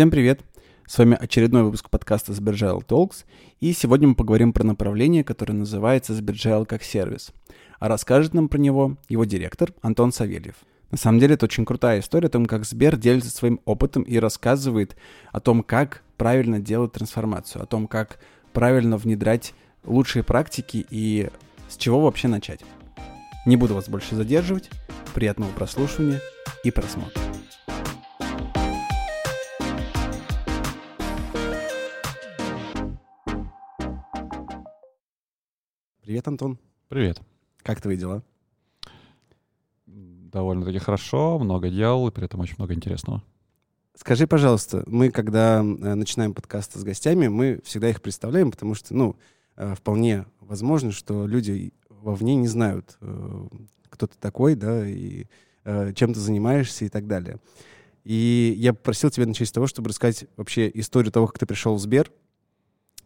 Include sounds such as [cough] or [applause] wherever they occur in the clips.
Всем привет! С вами очередной выпуск подкаста Sbergile Talks, и сегодня мы поговорим про направление, которое называется Sbergile как сервис. А расскажет нам про него его директор Антон Савельев. На самом деле это очень крутая история о том, как Сбер делится своим опытом и рассказывает о том, как правильно делать трансформацию, о том, как правильно внедрять лучшие практики и с чего вообще начать. Не буду вас больше задерживать. Приятного прослушивания и просмотра. Привет, Антон. Привет. Как твои дела? Довольно-таки хорошо, много дел и при этом очень много интересного. Скажи, пожалуйста, мы, когда э, начинаем подкасты с гостями, мы всегда их представляем, потому что, ну, э, вполне возможно, что люди вовне не знают, э, кто ты такой, да, и чем ты занимаешься и так далее. И я попросил тебя начать с того, чтобы рассказать вообще историю того, как ты пришел в Сбер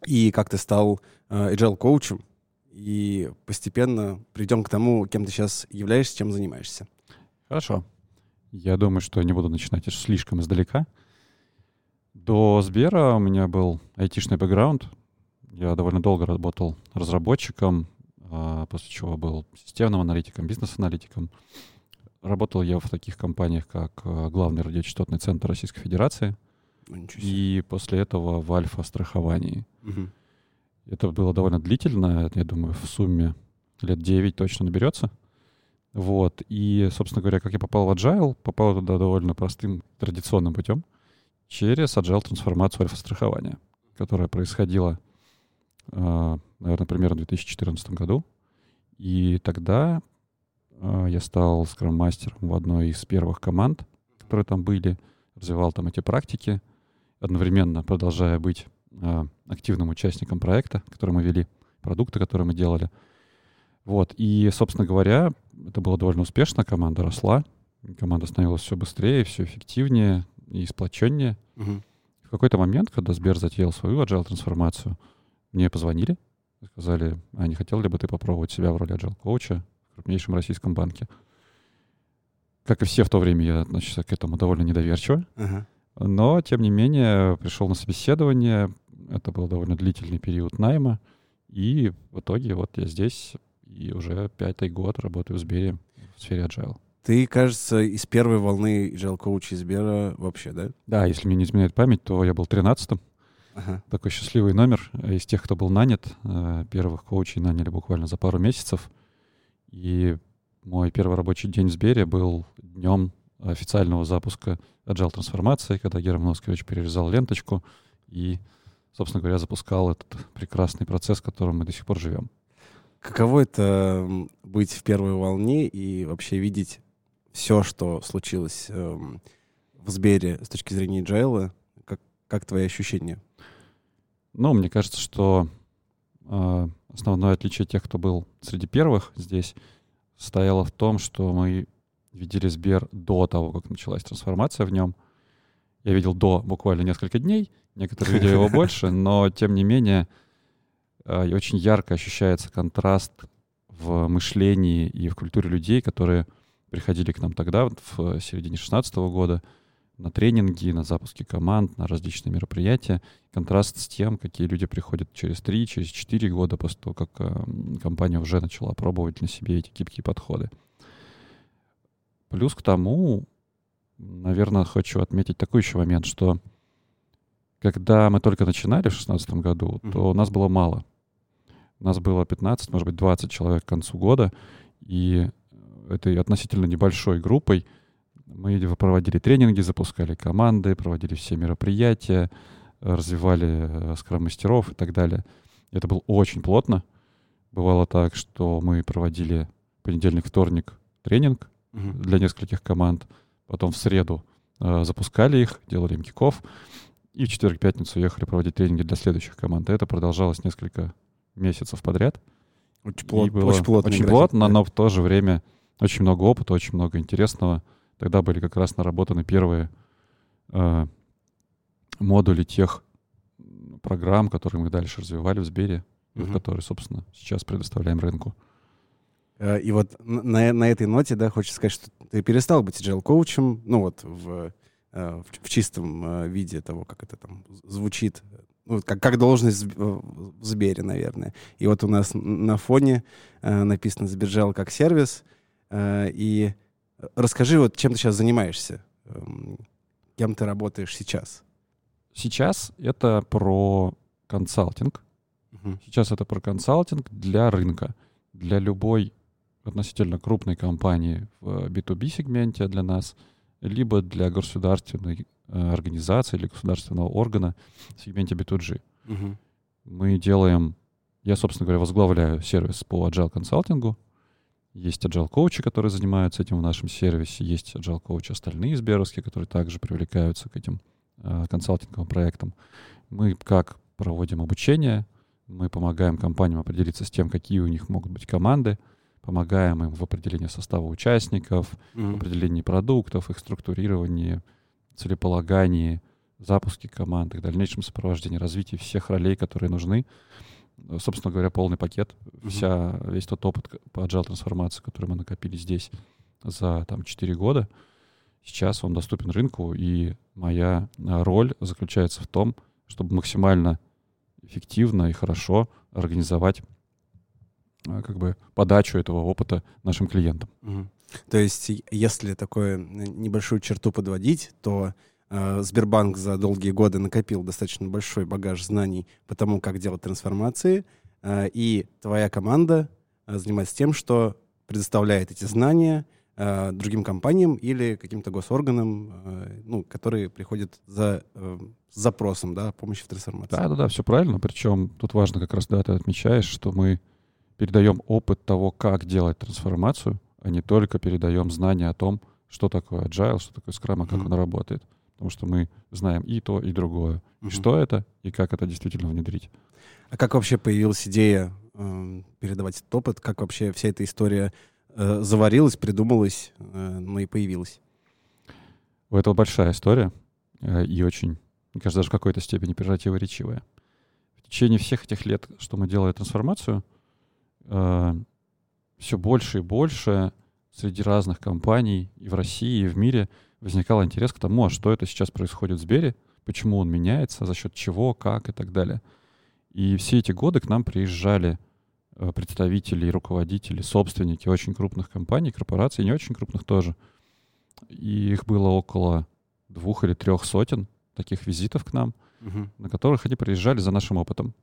и как ты стал agile коучем, и постепенно придем к тому, кем ты сейчас являешься, чем занимаешься. Хорошо. Я думаю, что не буду начинать слишком издалека. До Сбера у меня был айтишный бэкграунд. Я довольно долго работал разработчиком, а, после чего был системным аналитиком, бизнес-аналитиком. Работал я в таких компаниях, как а, Главный радиочастотный центр Российской Федерации. Ну, и после этого в Альфа-страховании. Угу. Это было довольно длительно, я думаю, в сумме лет 9 точно наберется. Вот. И, собственно говоря, как я попал в Agile, попал туда довольно простым традиционным путем через Agile трансформацию альфа-страхования, которая происходила, а, наверное, примерно в 2014 году. И тогда а, я стал скрам-мастером в одной из первых команд, которые там были, развивал там эти практики, одновременно продолжая быть активным участником проекта, который мы вели, продукты, которые мы делали. Вот. И, собственно говоря, это было довольно успешно, команда росла, команда становилась все быстрее, все эффективнее и сплоченнее. Угу. В какой-то момент, когда Сбер затеял свою agile трансформацию, мне позвонили, сказали, а не хотел ли бы ты попробовать себя в роли agile коуча в крупнейшем российском банке? Как и все в то время, я относился к этому довольно недоверчиво. Ага. Но, тем не менее, пришел на собеседование. Это был довольно длительный период найма. И в итоге вот я здесь и уже пятый год работаю в Сбере в сфере agile. Ты, кажется, из первой волны agile коуча Сбера вообще, да? Да, если мне не изменяет память, то я был 13-м. Ага. Такой счастливый номер. Из тех, кто был нанят, э, первых коучей наняли буквально за пару месяцев. И мой первый рабочий день в Сбере был днем официального запуска agile трансформации, когда Герман Носкевич перерезал ленточку и, собственно говоря, запускал этот прекрасный процесс, в котором мы до сих пор живем. Каково это быть в первой волне и вообще видеть все, что случилось эм, в Сбере с точки зрения Джайла? Как, как твои ощущения? Ну, мне кажется, что э, основное отличие тех, кто был среди первых здесь, состояло в том, что мы видели Сбер до того, как началась трансформация в нем. Я видел до буквально несколько дней, некоторые видели его [laughs] больше, но тем не менее и очень ярко ощущается контраст в мышлении и в культуре людей, которые приходили к нам тогда, в середине 2016 года, на тренинги, на запуски команд, на различные мероприятия. Контраст с тем, какие люди приходят через 3, через 4 года после того, как э, компания уже начала пробовать на себе эти гибкие подходы. Плюс к тому, наверное, хочу отметить такой еще момент, что когда мы только начинали в 2016 году, то mm-hmm. нас было мало. Нас было 15, может быть, 20 человек к концу года, и этой относительно небольшой группой мы проводили тренинги, запускали команды, проводили все мероприятия, развивали э, скрам-мастеров и так далее. Это было очень плотно. Бывало так, что мы проводили понедельник, вторник тренинг uh-huh. для нескольких команд, потом в среду э, запускали их, делали им киков, и в четверг, пятницу ехали проводить тренинги для следующих команд. И это продолжалось несколько месяцев подряд. Очень, плот, было очень плотно. Очень плотно, но в то же время очень много опыта, очень много интересного. Тогда были как раз наработаны первые э, модули тех программ, которые мы дальше развивали в Сбере, угу. которые, собственно, сейчас предоставляем рынку. Э, и вот на, на этой ноте, да, хочется сказать, что ты перестал быть agile коучем, ну вот в э, в, в чистом э, виде того, как это там звучит, ну, как, как должность в, Сбере, наверное. И вот у нас на фоне написано «Сбержал как сервис». И расскажи, вот чем ты сейчас занимаешься? Э, кем ты работаешь сейчас? Сейчас это про консалтинг. Угу. Сейчас это про консалтинг для рынка, для любой относительно крупной компании в B2B сегменте для нас, либо для государственной э, организации или государственного органа в сегменте B2G. Угу. Мы делаем, я, собственно говоря, возглавляю сервис по agile консалтингу. Есть agile коучи, которые занимаются этим в нашем сервисе, есть agile коучи остальные сберовские, которые также привлекаются к этим э, консалтинговым проектам. Мы как проводим обучение, мы помогаем компаниям определиться с тем, какие у них могут быть команды, помогаем им в определении состава участников, mm-hmm. в определении продуктов, их структурировании, целеполагании, запуске команд, их дальнейшем сопровождении, развитии всех ролей, которые нужны. Собственно говоря, полный пакет, mm-hmm. вся, весь тот опыт по agile трансформации, который мы накопили здесь за там, 4 года, сейчас он доступен рынку, и моя а, роль заключается в том, чтобы максимально эффективно и хорошо организовать как бы подачу этого опыта нашим клиентам. Угу. То есть, если такую небольшую черту подводить, то э, Сбербанк за долгие годы накопил достаточно большой багаж знаний по тому, как делать трансформации, э, и твоя команда э, занимается тем, что предоставляет эти знания э, другим компаниям или каким-то госорганам, э, ну, которые приходят за э, запросом, да, помощи в трансформации. Да, да, да, все правильно. Причем тут важно как раз, да, ты отмечаешь, что мы передаем опыт того, как делать трансформацию, а не только передаем знания о том, что такое agile, что такое Scrum, а как mm-hmm. он работает. Потому что мы знаем и то, и другое. Mm-hmm. И что это, и как это действительно внедрить. А как вообще появилась идея э, передавать этот опыт? Как вообще вся эта история э, заварилась, придумалась, э, ну и появилась? У этого большая история э, и очень, мне кажется, даже в какой-то степени противоречивая. В течение всех этих лет, что мы делали трансформацию, э, все больше и больше среди разных компаний и в России, и в мире возникал интерес к тому, а что это сейчас происходит в Сбере, почему он меняется, за счет чего, как и так далее. И все эти годы к нам приезжали э, представители, руководители, собственники очень крупных компаний, корпораций, не очень крупных тоже. И их было около двух или трех сотен таких визитов к нам, угу. на которых они приезжали за нашим опытом.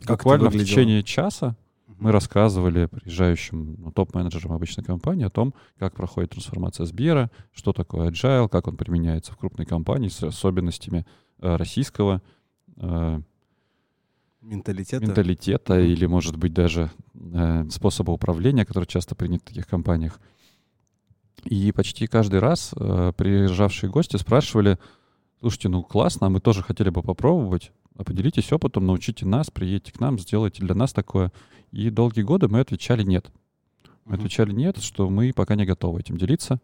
Как Буквально в течение часа мы рассказывали приезжающим ну, топ-менеджерам обычной компании о том, как проходит трансформация Сбера, что такое agile, как он применяется в крупной компании с особенностями э, российского э, менталитета, менталитета или, может быть, даже э, способа управления, который часто принят в таких компаниях. И почти каждый раз э, приезжавшие гости спрашивали, слушайте, ну классно, а мы тоже хотели бы попробовать, поделитесь опытом, научите нас, приедьте к нам, сделайте для нас такое. И долгие годы мы отвечали нет. Мы отвечали нет, что мы пока не готовы этим делиться.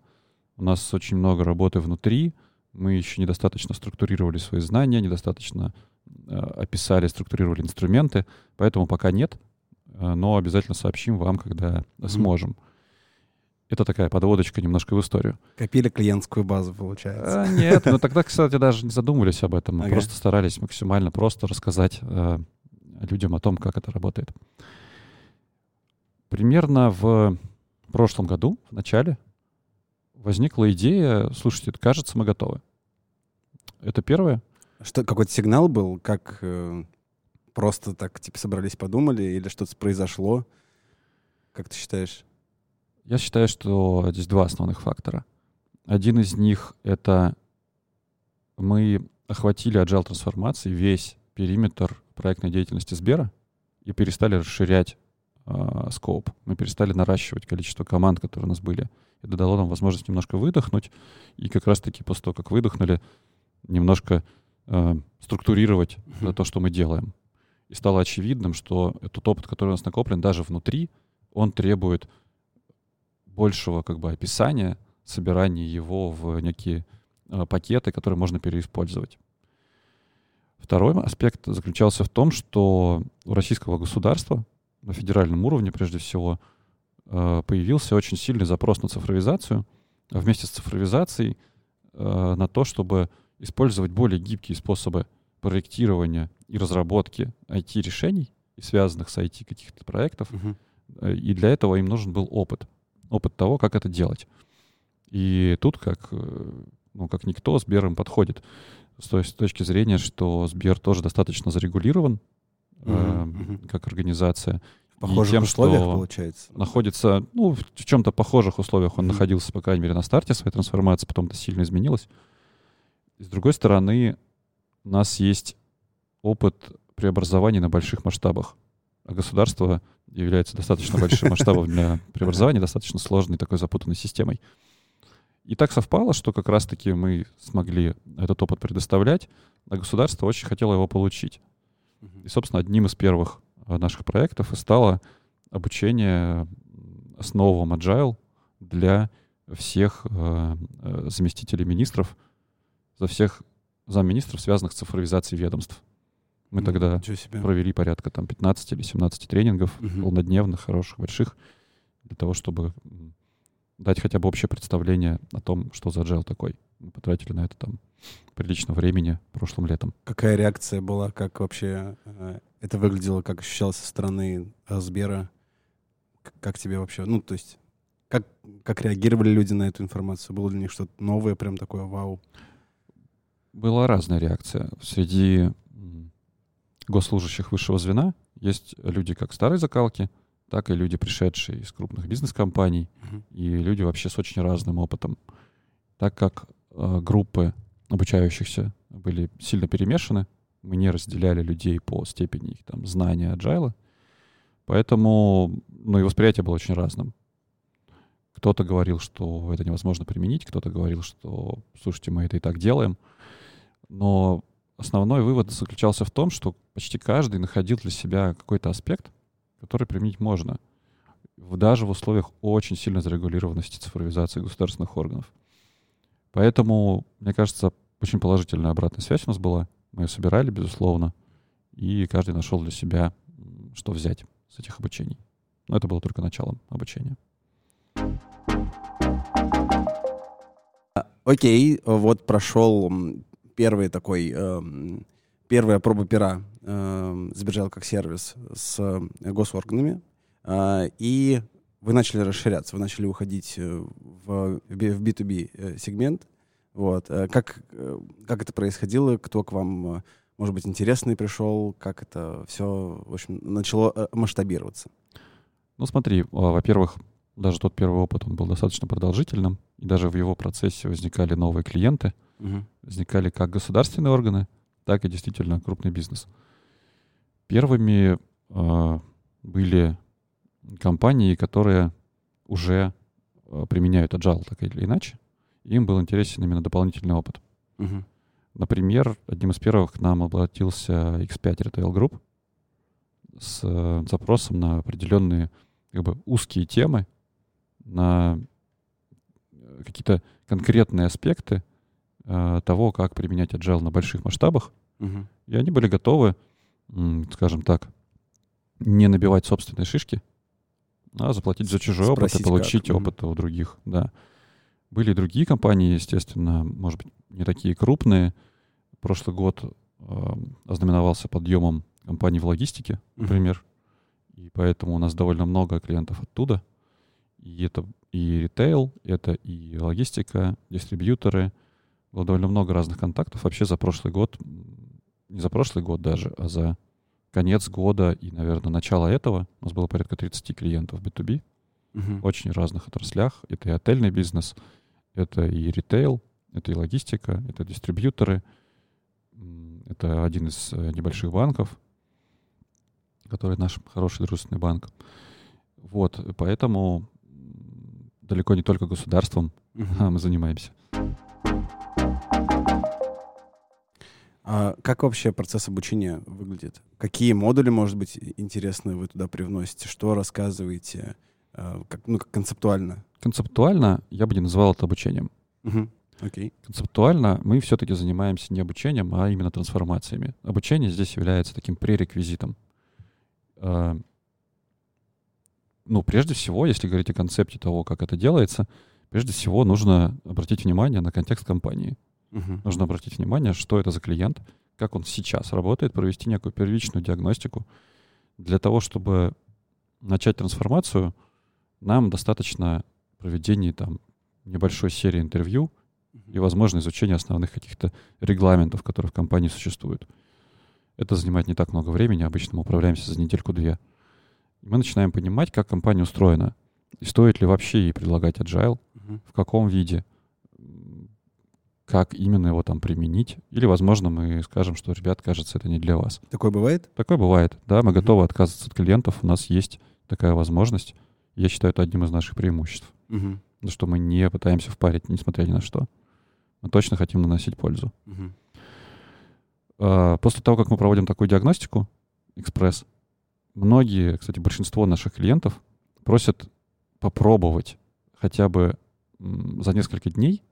У нас очень много работы внутри, мы еще недостаточно структурировали свои знания, недостаточно э, описали, структурировали инструменты, поэтому пока нет, э, но обязательно сообщим вам, когда uh-huh. сможем. Это такая подводочка немножко в историю. Копили клиентскую базу, получается. А, нет, но тогда, кстати, даже не задумывались об этом. Мы ага. просто старались максимально просто рассказать э, людям о том, как это работает. Примерно в прошлом году, в начале, возникла идея, слушайте, кажется, мы готовы. Это первое. Что, какой-то сигнал был, как э, просто так, типа, собрались, подумали, или что-то произошло? Как ты считаешь? Я считаю, что здесь два основных фактора. Один из них — это мы охватили agile трансформации весь периметр проектной деятельности Сбера и перестали расширять э, скоп. Мы перестали наращивать количество команд, которые у нас были. Это дало нам возможность немножко выдохнуть, и как раз-таки после того, как выдохнули, немножко э, структурировать mm-hmm. то, что мы делаем. И стало очевидным, что этот опыт, который у нас накоплен даже внутри, он требует большего как бы описания, собирания его в некие э, пакеты, которые можно переиспользовать. Второй аспект заключался в том, что у российского государства на федеральном уровне, прежде всего, э, появился очень сильный запрос на цифровизацию. А вместе с цифровизацией э, на то, чтобы использовать более гибкие способы проектирования и разработки IT-решений, и связанных с IT каких-то проектов. Э, И для этого им нужен был опыт. Опыт того, как это делать. И тут, как, э, ну, как никто, Сбер им подходит. С той с точки зрения, что Сбер тоже достаточно зарегулирован э, Мгм, мгм. как организация. В похожих тем, условиях, что получается. Находится, ну, в в чем-то похожих условиях он Мгм. находился, по крайней мере, на старте своей трансформации, потом это сильно изменилось. С другой стороны, у нас есть опыт преобразований на больших масштабах. А государство является достаточно большим масштабом для преобразования, достаточно сложной такой запутанной системой. И так совпало, что как раз-таки мы смогли этот опыт предоставлять, а государство очень хотело его получить. И, собственно, одним из первых э, наших проектов и стало обучение основам Agile для всех э, э, заместителей министров, за всех замминистров, связанных с цифровизацией ведомств. Мы М, тогда провели порядка там 15 или 17 тренингов, Мгм. полнодневных, хороших, больших, для того, чтобы дать хотя бы общее представление о том, что за agile такой. Мы потратили на это там прилично времени прошлым летом. Какая реакция была? Как вообще э, это выглядело? Как ощущалось со стороны э, Сбера? Как тебе вообще? Ну, то есть, как, как реагировали люди на эту информацию? Было для них что-то новое, прям такое вау? Была разная реакция. Среди госслужащих высшего звена есть люди как старой закалки, так и люди, пришедшие из крупных бизнес-компаний, Мгм. и люди вообще с очень разным опытом. Так как э, группы обучающихся были сильно перемешаны, мы не разделяли людей по степени их там знания agile, поэтому ну, и восприятие было очень разным. Кто-то говорил, что это невозможно применить, кто-то говорил, что, слушайте, мы это и так делаем. Но основной вывод заключался в том, что почти каждый находил для себя какой-то аспект, который применить можно, даже в условиях очень сильно зарегулированности цифровизации государственных органов. Поэтому, мне кажется, очень положительная обратная связь у нас была. Мы ее собирали, безусловно, и каждый нашел для себя, что взять с этих обучений. Но это было только началом обучения. Окей, вот прошел первый такой, эм, первая проба пера эм, Сберджал как сервис с э, госорганами, а, и вы начали расширяться, вы начали уходить э, в, в би- в B2B э, сегмент. Вот. э, Как, э, как это происходило? Кто к вам, э, может быть, интересный пришел? Как это все, в общем, начало э, масштабироваться? Ну, смотри, а, во-первых, даже тот первый опыт, он был достаточно продолжительным, и даже в его процессе возникали новые клиенты, Мгм. возникали как государственные органы, так и действительно крупный бизнес. Первыми э, были компании, которые уже э, применяют agile так или иначе. Им был интересен именно дополнительный опыт. Мгм. Например, одним из первых к нам обратился X5 Retail Group с э, запросом на определенные как бы, узкие темы, на какие-то конкретные аспекты того, как применять agile на больших масштабах. Мгм. И они были готовы, скажем так, не набивать собственные шишки, а заплатить за чужой опыт Спросить и получить как. Опыт у других. Да. Были и другие компании, естественно, может быть, не такие крупные. Прошлый год э, ознаменовался подъемом компаний в логистике, например. И поэтому у нас довольно много клиентов оттуда. И это и ритейл, это и логистика, дистрибьюторы. Было довольно много разных контактов. Вообще за прошлый год, не за прошлый год даже, а за конец года и, наверное, начало этого у нас было порядка 30 клиентов B2B Мгм. в очень разных отраслях. Это и отельный бизнес, это и ритейл, это и логистика, это дистрибьюторы, это один из э, небольших банков, который наш хороший дружественный банк. Вот, поэтому далеко не только государством Мгм. [laughs] мы занимаемся. А как вообще процесс обучения выглядит? Какие модули, может быть, интересные вы туда привносите? Что рассказываете? А, Как, ну, как концептуально? Концептуально я бы не называл это обучением. Мгм. Окей. Концептуально мы все-таки занимаемся не обучением, а именно трансформациями. Обучение здесь является таким пререквизитом. Э, Ну, прежде всего, если говорить о концепте того, как это делается, прежде всего нужно обратить внимание на контекст компании. Мгм. Нужно обратить внимание, что это за клиент, как он сейчас работает, провести некую первичную диагностику. Для того, чтобы начать трансформацию, нам достаточно проведения там небольшой серии интервью и, возможно, изучения основных каких-то регламентов, которые в компании существуют. Это занимает не так много времени, обычно мы управляемся за недельку-две. Мы начинаем понимать, как компания устроена, и стоит ли вообще ей предлагать agile, В каком виде, как именно его там применить. Или, возможно, мы скажем, что, ребят, кажется, это не для вас. Такое бывает? Такое бывает, да, мы Мгм. готовы отказываться от клиентов, у нас есть такая возможность. Я считаю, это одним из наших преимуществ. Мгм. Ну, что мы не пытаемся впарить, несмотря ни на что. Мы точно хотим наносить пользу. А, После того, как мы проводим такую диагностику, экспресс, многие, кстати, большинство наших клиентов просят попробовать хотя бы за несколько дней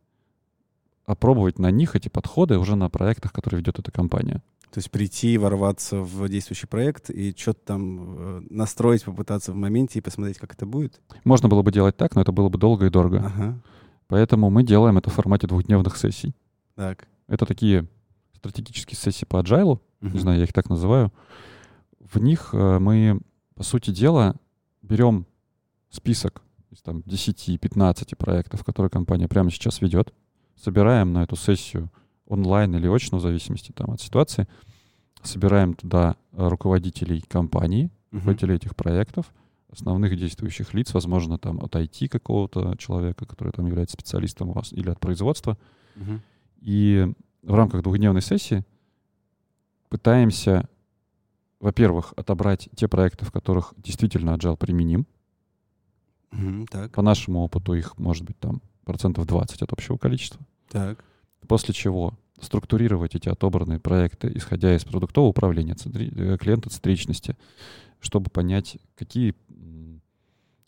опробовать на них эти подходы уже на проектах, которые ведет эта компания. То есть прийти, ворваться в действующий проект и что-то там э, настроить, попытаться в моменте и посмотреть, как это будет? Можно было бы делать так, но это было бы долго и дорого. Ага. Поэтому мы делаем это в формате двухдневных сессий. Так. Это такие стратегические сессии по agile, Мгм. не знаю, я их так называю. В них э, мы, по сути дела, берем список из там 10-15 проектов, которые компания прямо сейчас ведет, собираем на эту сессию онлайн или очно, в зависимости там, от ситуации, собираем туда руководителей компании, руководителей этих проектов, основных действующих лиц, возможно, там от IT какого-то человека, который там является специалистом у вас, или от производства. Мгм. И в рамках двухдневной сессии пытаемся, во-первых, отобрать те проекты, в которых действительно agile применим. Так. По нашему опыту их может быть там процентов 20 от общего количества. Так. После чего структурировать эти отобранные проекты, исходя из продуктового управления, э, клиентоцентричности, чтобы понять, какие,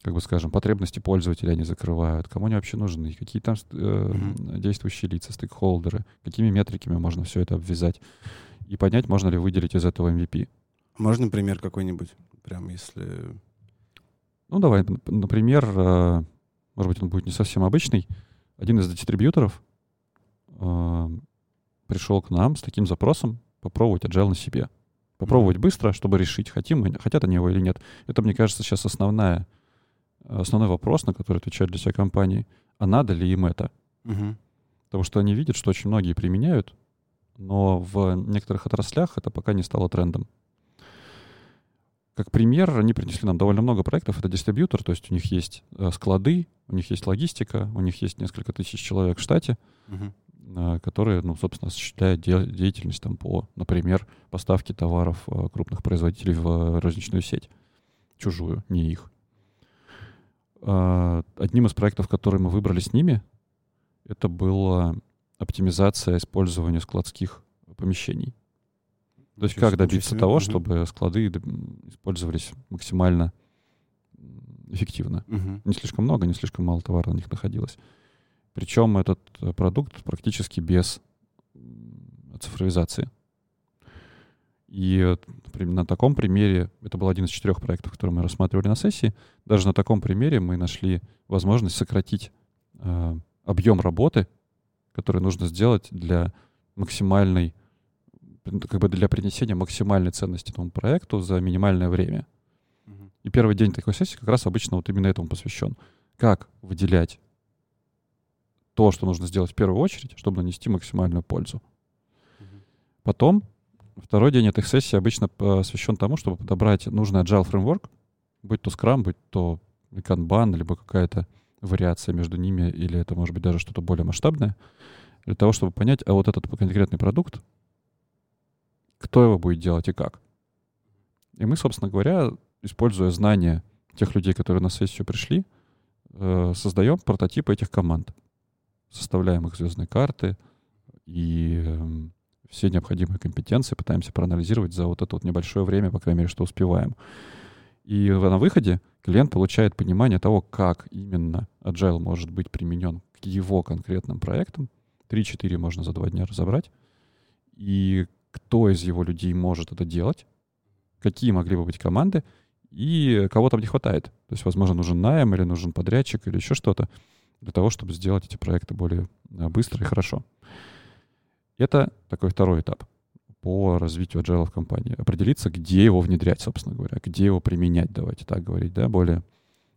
как бы скажем, потребности пользователя они закрывают, кому они вообще нужны, какие там э, Мгм. действующие лица, стейкхолдеры, какими метриками можно все это обвязать, и понять, можно ли выделить из этого MVP. Можно пример какой-нибудь? Прям если... Ну, давай, например, э, может быть, он будет не совсем обычный. Один из дистрибьюторов э, пришел к нам с таким запросом попробовать agile на себе. Попробовать быстро, чтобы решить, хотим мы, хотят они его или нет. Это, мне кажется, сейчас основная, основной вопрос, на который отвечают для себя компании. А надо ли им это? Мгм. Потому что они видят, что очень многие применяют, но в некоторых отраслях это пока не стало трендом. Как пример, они принесли нам довольно много проектов. Это дистрибьютор, то есть у них есть э, склады, у них есть логистика, у них есть несколько тысяч человек в штате, э, которые, ну, собственно, осуществляют де- деятельность там по, например, поставке товаров э, крупных производителей в розничную сеть. Чужую, не их. Одним из проектов, который мы выбрали с ними, это была оптимизация использования складских помещений. То есть как добиться того, чтобы склады использовались максимально эффективно. Не слишком много, не слишком мало товара на них находилось. Причем этот э, продукт практически без цифровизации. И на таком примере, это был один из четырех проектов, которые мы рассматривали на сессии, даже на таком примере мы нашли возможность сократить э, объем работы, который нужно сделать для максимальной, как бы для принесения максимальной ценности этому проекту за минимальное время. И первый день такой сессии как раз обычно вот именно этому посвящен. Как выделять то, что нужно сделать в первую очередь, чтобы нанести максимальную пользу. Потом, второй день этой сессии обычно посвящен тому, чтобы подобрать нужный agile фреймворк, будь то Scrum, будь то Kanban, либо какая-то вариация между ними, или это может быть даже что-то более масштабное, для того, чтобы понять, а вот этот конкретный продукт, кто его будет делать и как. И мы, собственно говоря, используя знания тех людей, которые на сессию пришли, э, создаем прототипы этих команд. Составляем их звездные карты и эм, все необходимые компетенции пытаемся проанализировать за вот это вот небольшое время, по крайней мере, что успеваем. И на выходе клиент получает понимание того, как именно Agile может быть применен к его конкретным проектам. 3-4 можно за два дня разобрать. И кто из его людей может это делать, какие могли бы быть команды, и кого там не хватает. То есть, возможно, нужен найм или нужен подрядчик или еще что-то. для того, чтобы сделать эти проекты более э, быстро и хорошо. Это такой второй этап по развитию agile в компании. Определиться, где его внедрять, собственно говоря, где его применять, давайте так говорить, да, более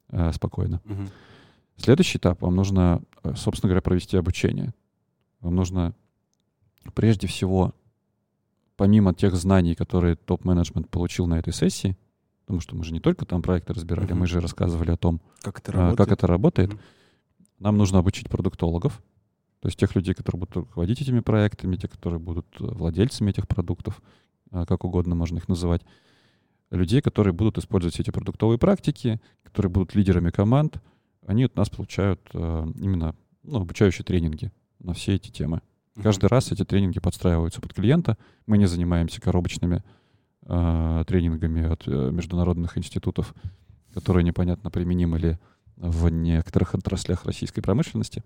э, спокойно. Угу. Следующий этап, вам нужно, э, собственно говоря, провести обучение. Вам нужно прежде всего, помимо тех знаний, которые топ-менеджмент получил на этой сессии, потому что мы же не только там проекты разбирали, угу. мы же рассказывали о том, как это работает, как это работает. Угу. нам нужно обучить продуктологов, то есть тех людей, которые будут руководить этими проектами, те, которые будут владельцами этих продуктов, э, как угодно можно их называть, людей, которые будут использовать все эти продуктовые практики, которые будут лидерами команд, они от нас получают э, именно ну, обучающие тренинги на все эти темы. Каждый раз эти тренинги подстраиваются под клиента. Мы не занимаемся коробочными э, тренингами от э, международных институтов, которые непонятно применимы ли в некоторых отраслях российской промышленности.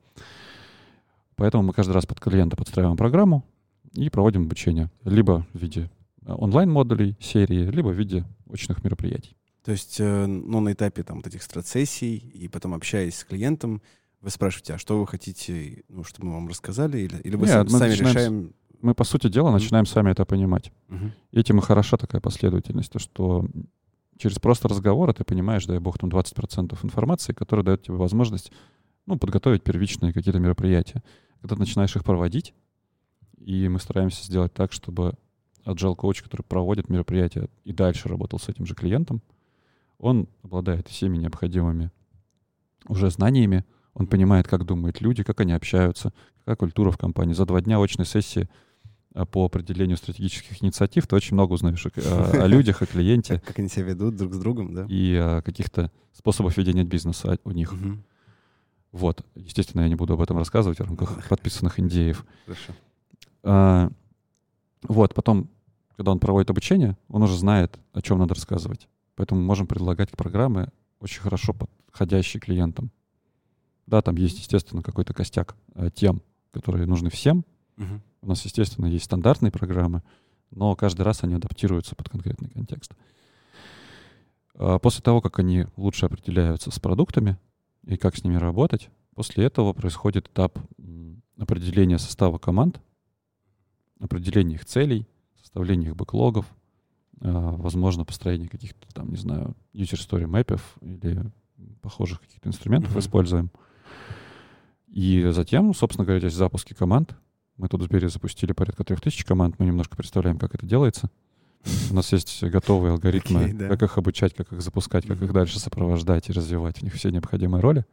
Поэтому мы каждый раз под клиента подстраиваем программу и проводим обучение. Либо в виде э, онлайн-модулей серии, либо в виде очных мероприятий. То есть, ну, на этапе там вот этих стратсессий и потом общаясь с клиентом, вы спрашиваете, а что вы хотите, ну, чтобы мы вам рассказали, или, или вы Нет, сами начинаем, решаем? Мы, по сути дела, начинаем mm-hmm. сами это понимать. Mm-hmm. Этим и хороша такая последовательность, то, что через просто разговор ты понимаешь, дай бог, там 20% информации, которая дает тебе возможность ну, подготовить первичные какие-то мероприятия. Когда ты начинаешь их проводить, и мы стараемся сделать так, чтобы agile коуч, который проводит мероприятия и дальше работал с этим же клиентом, он обладает всеми необходимыми уже знаниями, он понимает, как думают люди, как они общаются, какая культура в компании. За два дня очной сессии а, по определению стратегических инициатив ты очень много узнаешь о, о [laughs] людях, о клиенте. Как, они себя ведут друг с другом, да? И о каких-то способах ведения бизнеса у них. Угу. Вот. Естественно, я не буду об этом рассказывать в рамках [laughs] подписанных индеев. Хорошо. А, вот, потом, когда он проводит обучение, он уже знает, о чем надо рассказывать. Поэтому можем предлагать программы очень хорошо подходящие клиентам. Да, там есть, естественно, какой-то костяк э, тем, которые нужны всем. Угу. У нас, естественно, есть стандартные программы, но каждый раз они адаптируются под конкретный контекст. А после того, как они лучше определяются с продуктами и как с ними работать, после этого происходит этап определения состава команд, определения их целей, составления их бэклогов, а, возможно, построение каких-то там, не знаю, user story мэпов или похожих каких-то инструментов uh-huh. используем. И затем, собственно говоря, здесь запуски команд. Мы тут в Сбере запустили порядка 3000 команд. Мы немножко представляем, как это делается. У нас есть готовые [laughs] алгоритмы, okay, да. как их обучать, как их запускать, как их дальше сопровождать и развивать. У них все необходимые роли.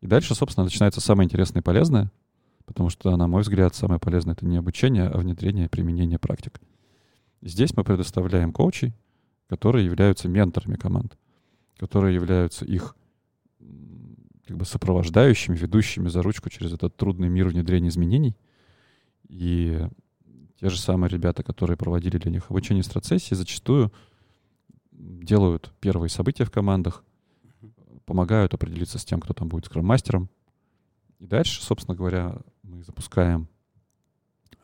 И дальше, собственно, начинается самое интересное и полезное, потому что, на мой взгляд, самое полезное — это не обучение, а внедрение и применение практик. Здесь мы предоставляем коучей, которые являются менторами команд, которые являются их как бы сопровождающими, ведущими за ручку через этот трудный мир внедрения изменений. И те же самые ребята, которые проводили для них обучение страцессии, зачастую делают первые события в командах, помогают определиться с тем, кто там будет скрам-мастером. И дальше, собственно говоря, мы запускаем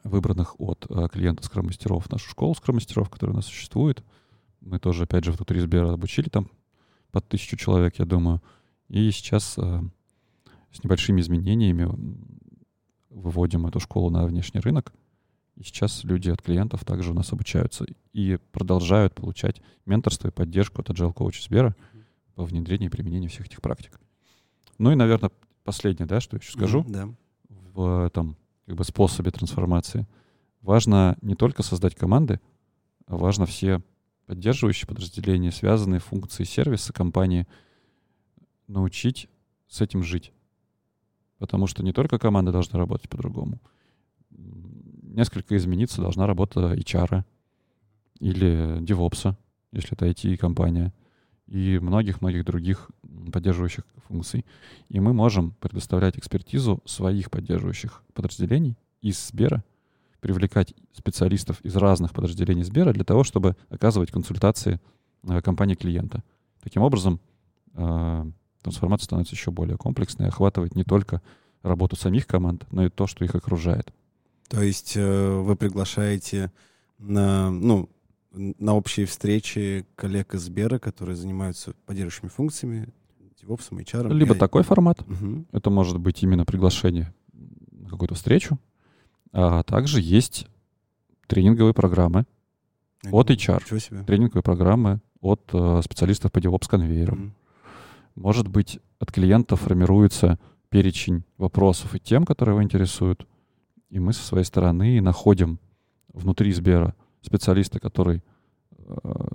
выбранных от э, клиента скрам-мастеров нашу школу скрам-мастеров, которая у нас существует. Мы тоже, опять же, в Тутрис Сбера обучили там под тысячу человек, я думаю. И сейчас э, с небольшими изменениями выводим эту школу на внешний рынок. И сейчас люди от клиентов также у нас обучаются и продолжают получать менторство и поддержку от Agile Coach Сбера по внедрению и применению всех этих практик. Ну и, наверное, последнее, да, что еще скажу. Mm-hmm, да. В этом как бы способе трансформации. Важно не только создать команды, а важно все поддерживающие подразделения, связанные функции сервиса компании — научить с этим жить. Потому что не только команда должна работать по-другому. Несколько измениться должна работа HR или DevOps, если это IT-компания, и многих-многих других поддерживающих функций. И мы можем предоставлять экспертизу своих поддерживающих подразделений из Сбера, привлекать специалистов из разных подразделений Сбера для того, чтобы оказывать консультации э, компании клиента. Таким образом, э, трансформация становится еще более комплексной, охватывает не только работу самих команд, но и то, что их окружает. То есть э, вы приглашаете на, ну, на общие встречи коллег из Сбера, которые занимаются поддерживающими функциями, DevOps, HR. Либо Я- такой формат, Мгм. это может быть именно приглашение на какую-то встречу, а также есть тренинговые программы, От HR. Себе. тренинговые программы от э, специалистов по DevOps конвейерам. Мгм. Может быть, от клиента формируется перечень вопросов и тем, которые его интересуют, и мы со своей стороны находим внутри Сбера специалиста, который э,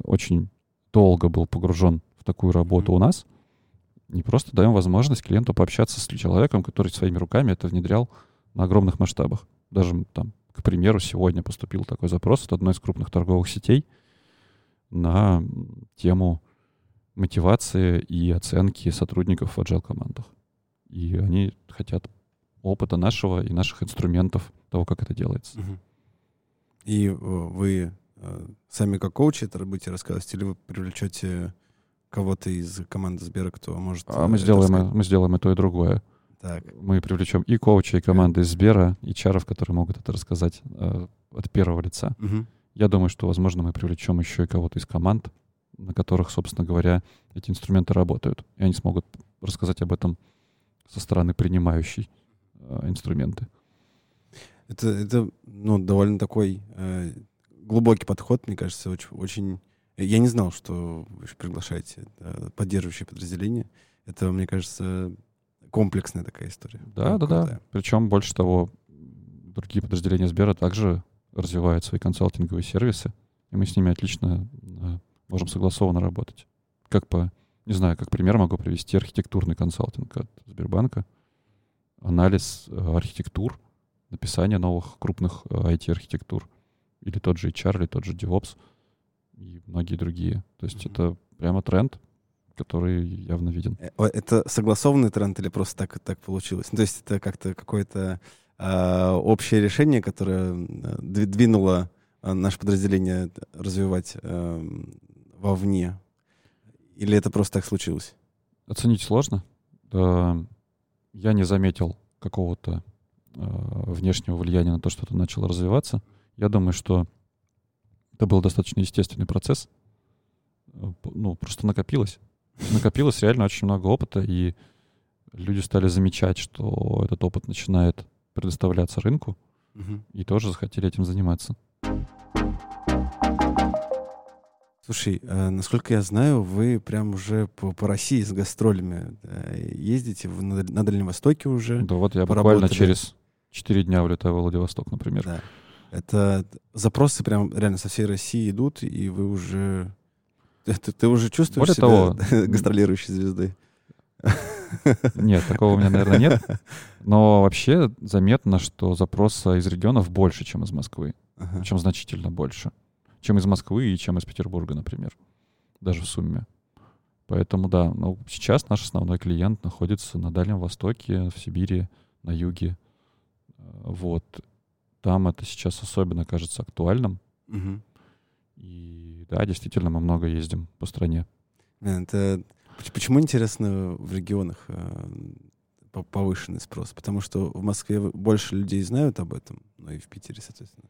очень долго был погружен в такую работу Мгм. у нас, и просто даем возможность клиенту пообщаться с человеком, который своими руками это внедрял на огромных масштабах. Даже там, к примеру, сегодня поступил такой запрос от одной из крупных торговых сетей на тему мотивации и оценки сотрудников в agile командах. И они хотят опыта нашего и наших инструментов того, как это делается. И э, вы э, сами как коучи это будете рассказывать, или вы привлечете кого-то из команды Сбера, кто может... А э, мы это сделаем, рассказать? мы сделаем и то, и другое. Так. Мы привлечем и коуча, и команды из Сбера, и чаров, которые могут это рассказать э, от первого лица. Мгм. Я думаю, что, возможно, мы привлечем еще и кого-то из команд, на которых, собственно говоря, эти инструменты работают. И они смогут рассказать об этом со стороны принимающей э, инструменты. Это, это ну, довольно такой э, глубокий подход, мне кажется, очень, очень... Я не знал, что вы приглашаете э, поддерживающие подразделения. Это, мне кажется, комплексная такая история. Да, да, да. крутая. Причем, больше того, другие подразделения Сбера также развивают свои консалтинговые сервисы, и мы с ними отлично э, можем согласованно работать. Как по, не знаю, как пример могу привести архитектурный консалтинг от Сбербанка, анализ э, архитектур, написание новых крупных э, IT-архитектур, или тот же HR, или тот же DevOps, и многие другие. То есть Мгм. это прямо тренд, который явно виден. Э, Это согласованный тренд или просто так, так получилось? Ну, то есть это как-то какое-то а, общее решение, которое двинуло а, наше подразделение развивать эм, вовне? Или это просто так случилось? Оценить сложно. Я не заметил какого-то э, внешнего влияния на то, что это начало развиваться. Я думаю, что это был достаточно естественный процесс. Э, Ну, просто накопилось. Накопилось реально очень много опыта, и люди стали замечать, что этот опыт начинает предоставляться рынку, Мгм. и тоже захотели этим заниматься. Слушай, э, насколько я знаю, вы прям уже по, по России с гастролями э, ездите вы на, на Дальнем Востоке уже. Да вот я Поработали. буквально через 4 дня улетаю в Владивосток, например. Да. Это запросы прям реально со всей России идут, и вы уже... Ты, ты- ты уже чувствуешь Более себя того, [laughs] гастролирующей звездой? [laughs] Нет, такого у меня, наверное, нет. [laughs] Но вообще заметно, что запроса из регионов больше, чем из Москвы. Ага. Причем значительно больше. Чем из Москвы и чем из Петербурга, например. Даже в сумме. Поэтому да, ну, сейчас наш основной клиент находится на Дальнем Востоке, в Сибири, на юге. Э, Вот. Там это сейчас особенно кажется актуальным. Мгм. И да, действительно, мы много ездим по стране. Блин, это... поч- Почему, интересно, в регионах э, по- повышенный спрос? Потому что в Москве больше людей знают об этом, ну и в Питере, соответственно.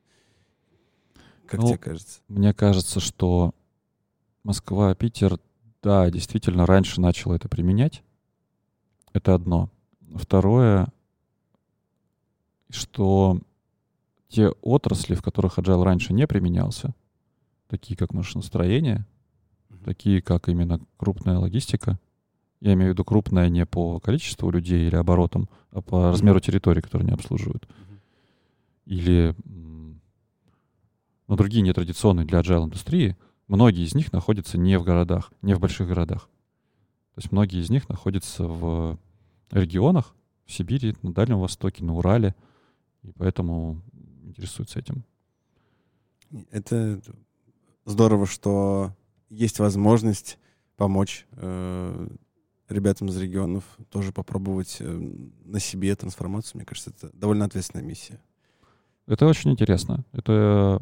Как Ну, тебе кажется? Мне кажется, что Москва, Питер, да, действительно, раньше начала это применять. Это одно. Второе, что те отрасли, в которых agile раньше не применялся, такие как машиностроение, такие как именно крупная логистика, я имею в виду крупная не по количеству людей или оборотам, а по размеру территории, которую они обслуживают, или ну, другие нетрадиционные для agile индустрии, многие из них находятся не в городах, не в больших городах. То есть многие из них находятся в регионах, в Сибири, на Дальнем Востоке, на Урале, и поэтому интересуются этим. Это здорово, что есть возможность помочь э, ребятам из регионов тоже попробовать э, на себе трансформацию. Мне кажется, это довольно ответственная миссия. Это очень интересно. Это,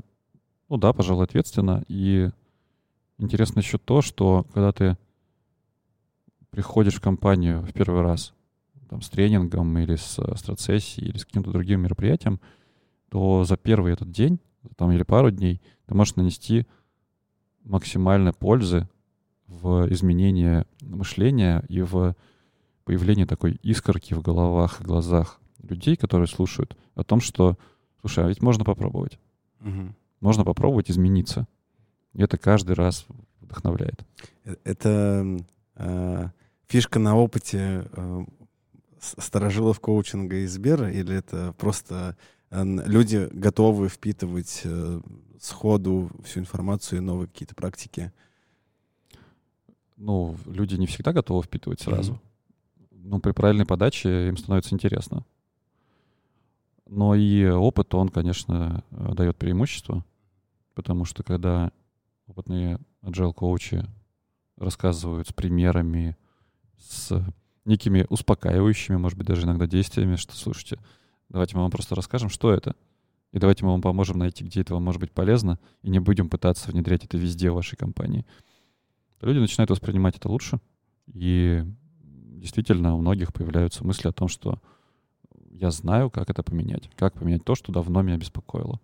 ну да, пожалуй, ответственно. И интересно еще то, что когда ты приходишь в компанию в первый раз там, с тренингом или с страцессией или с каким-то другим мероприятием, то за первый этот день там, или пару дней ты можешь нанести максимально пользы в изменение мышления и в появление такой искорки в головах и глазах людей, которые слушают, о том, что, слушай, а ведь можно попробовать. Мгм. Можно попробовать измениться. И это каждый раз вдохновляет. Э- Это э, фишка на опыте э, с- старожилов коучинга из Сбера, или это просто э, люди готовы впитывать э, сходу всю информацию и новые какие-то практики? Ну, люди не всегда готовы впитывать сразу. Мгм. Но при правильной подаче им становится интересно. Но и опыт, он, конечно, дает преимущество, потому что когда опытные agile коучи рассказывают с примерами, с некими успокаивающими, может быть, даже иногда действиями, что, слушайте, давайте мы вам просто расскажем, что это, и давайте мы вам поможем найти, где это вам может быть полезно, и не будем пытаться внедрять это везде в вашей компании. Люди начинают воспринимать это лучше, и действительно у многих появляются мысли о том, что я знаю, как это поменять, как поменять то, что давно меня беспокоило.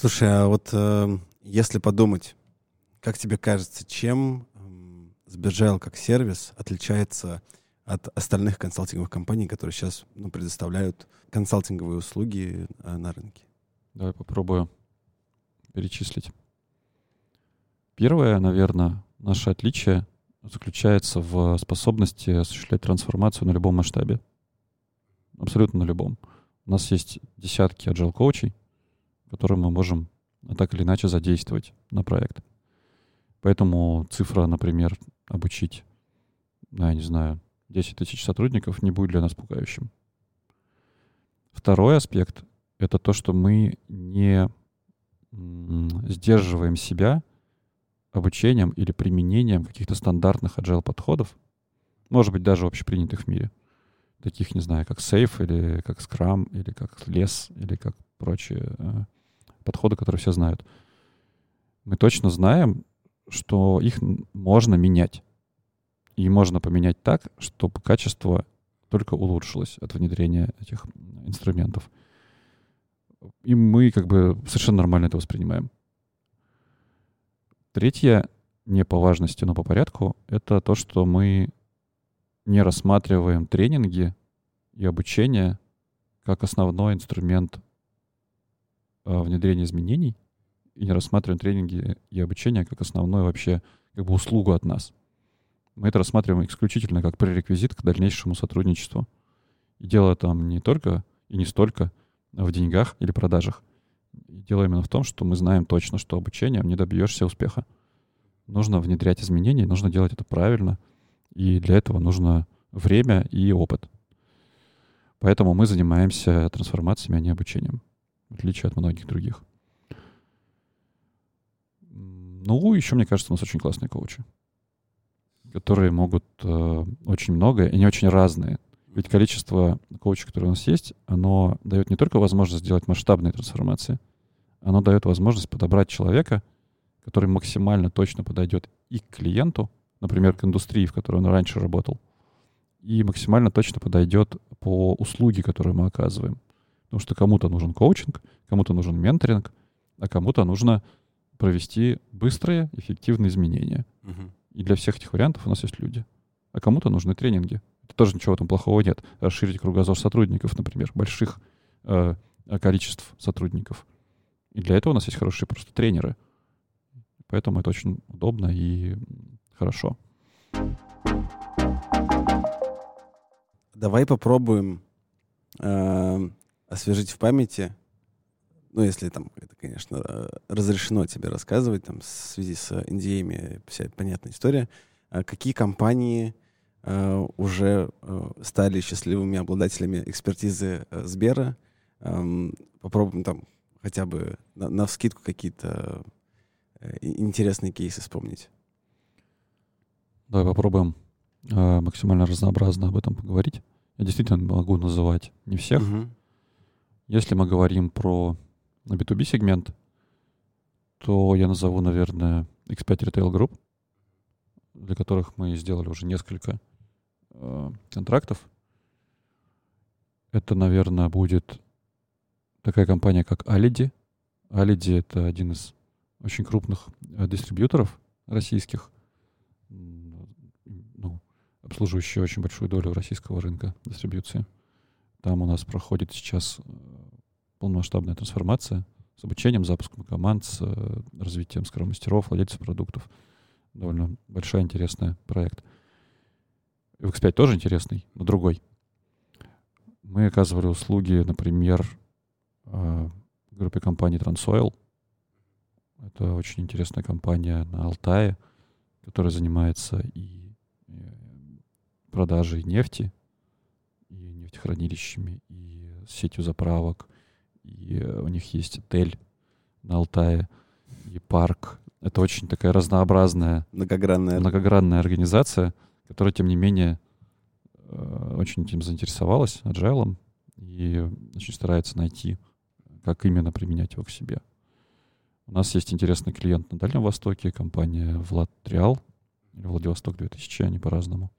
Слушай, а вот э, если подумать, как тебе кажется, чем м, Сберджайл как сервис отличается от остальных консалтинговых компаний, которые сейчас ну, предоставляют консалтинговые услуги э, на рынке? Давай попробую перечислить. Первое, наверное, наше отличие заключается в способности осуществлять трансформацию на любом масштабе. Абсолютно на любом. У нас есть десятки agile коучей, которые мы можем так или иначе задействовать на проект. Поэтому цифра, например, обучить, ну, я не знаю, 10 тысяч сотрудников не будет для нас пугающим. Второй аспект — это то, что мы не сдерживаем себя обучением или применением каких-то стандартных agile подходов, может быть, даже общепринятых в мире. Таких, не знаю, как Safe, или как Scrum, или как Less, или как прочие э, подходы, которые все знают. Мы точно знаем, что их можно менять. И можно поменять так, чтобы качество только улучшилось от внедрения этих инструментов. И мы как бы совершенно нормально это воспринимаем. Третье, не по важности, но по порядку, это то, что мы не рассматриваем тренинги и обучение как основной инструмент э, внедрения изменений, и не рассматриваем тренинги и обучение как основную вообще как бы услугу от нас. Мы это рассматриваем исключительно как пререквизит к дальнейшему сотрудничеству. И дело там не только и не столько в деньгах или продажах. Дело именно в том, что мы знаем точно, что обучением не добьешься успеха. Нужно внедрять изменения, нужно делать это правильно, и для этого нужно время и опыт. Поэтому мы занимаемся трансформациями, а не обучением, в отличие от многих других. Ну, еще, мне кажется, у нас очень классные коучи, которые могут э, очень многое, и они очень разные. Ведь количество коучей, которые у нас есть, оно дает не только возможность сделать масштабные трансформации, оно дает возможность подобрать человека, который максимально точно подойдет и к клиенту, например, к индустрии, в которой он раньше работал, и максимально точно подойдет по услуге, которую мы оказываем. Потому что кому-то нужен коучинг, кому-то нужен менторинг, а кому-то нужно провести быстрые, эффективные изменения. Мгм. И для всех этих вариантов у нас есть люди. А кому-то нужны тренинги. Это тоже ничего этом плохого нет. Расширить кругозор сотрудников, например, больших э, количеств сотрудников. И для этого у нас есть хорошие просто тренеры. Поэтому это очень удобно и хорошо. Давай попробуем э, освежить в памяти, ну, если там это, конечно, э, разрешено тебе рассказывать, там, в связи с NDA, вся понятная история, а какие компании э, уже э, стали счастливыми обладателями экспертизы э, Сбера. Эм, попробуем там хотя бы на, на вскидку какие-то э, интересные кейсы вспомнить. Давай попробуем э, максимально разнообразно об этом поговорить. Я действительно могу называть не всех. Мгм. Если мы говорим про B2B сегмент, то я назову, наверное, X5 Retail Group, для которых мы сделали уже несколько э, контрактов. Это, наверное, будет такая компания, как Alidi. Alidi — это один из очень крупных э, дистрибьюторов российских, обслуживающие очень большую долю российского рынка дистрибьюции. Там у нас проходит сейчас э, полномасштабная трансформация с обучением, запуском команд, с э, развитием скромастеров, владельцев продуктов. Довольно большой интересный проект. И в X5 тоже интересный, но другой. Мы оказывали услуги, например, э, группе компании Transoil. Это очень интересная компания на Алтае, которая занимается и продажей нефти, и нефтехранилищами, и сетью заправок, и у них есть отель на Алтае, и парк. Это очень такая разнообразная, многогранная, многогранная организация, которая, тем не менее, э, очень этим заинтересовалась, agile, и очень старается найти как именно применять его к себе. У нас есть интересный клиент на Дальнем Востоке, компания Влад Триал, или Владивосток 2000, они по-разному